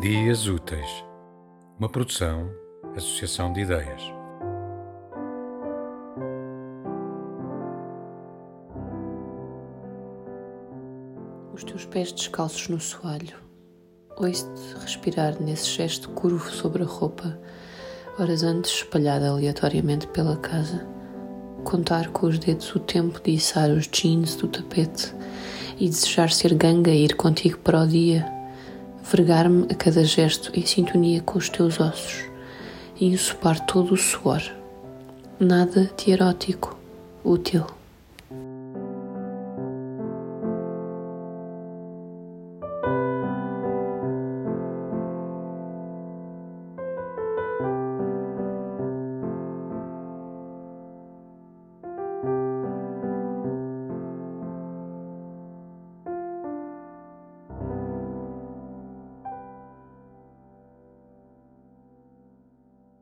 Dias Úteis, uma produção, associação de ideias. Os teus pés descalços no soalho. Ouço-te respirar nesse gesto curvo sobre a roupa, horas antes espalhada aleatoriamente pela casa. Contar com os dedos o tempo de içar os jeans do tapete e desejar ser ganga e ir contigo para o dia vergar-me a cada gesto em sintonia com os teus ossos e ensopar todo o suor. Nada de erótico, útil.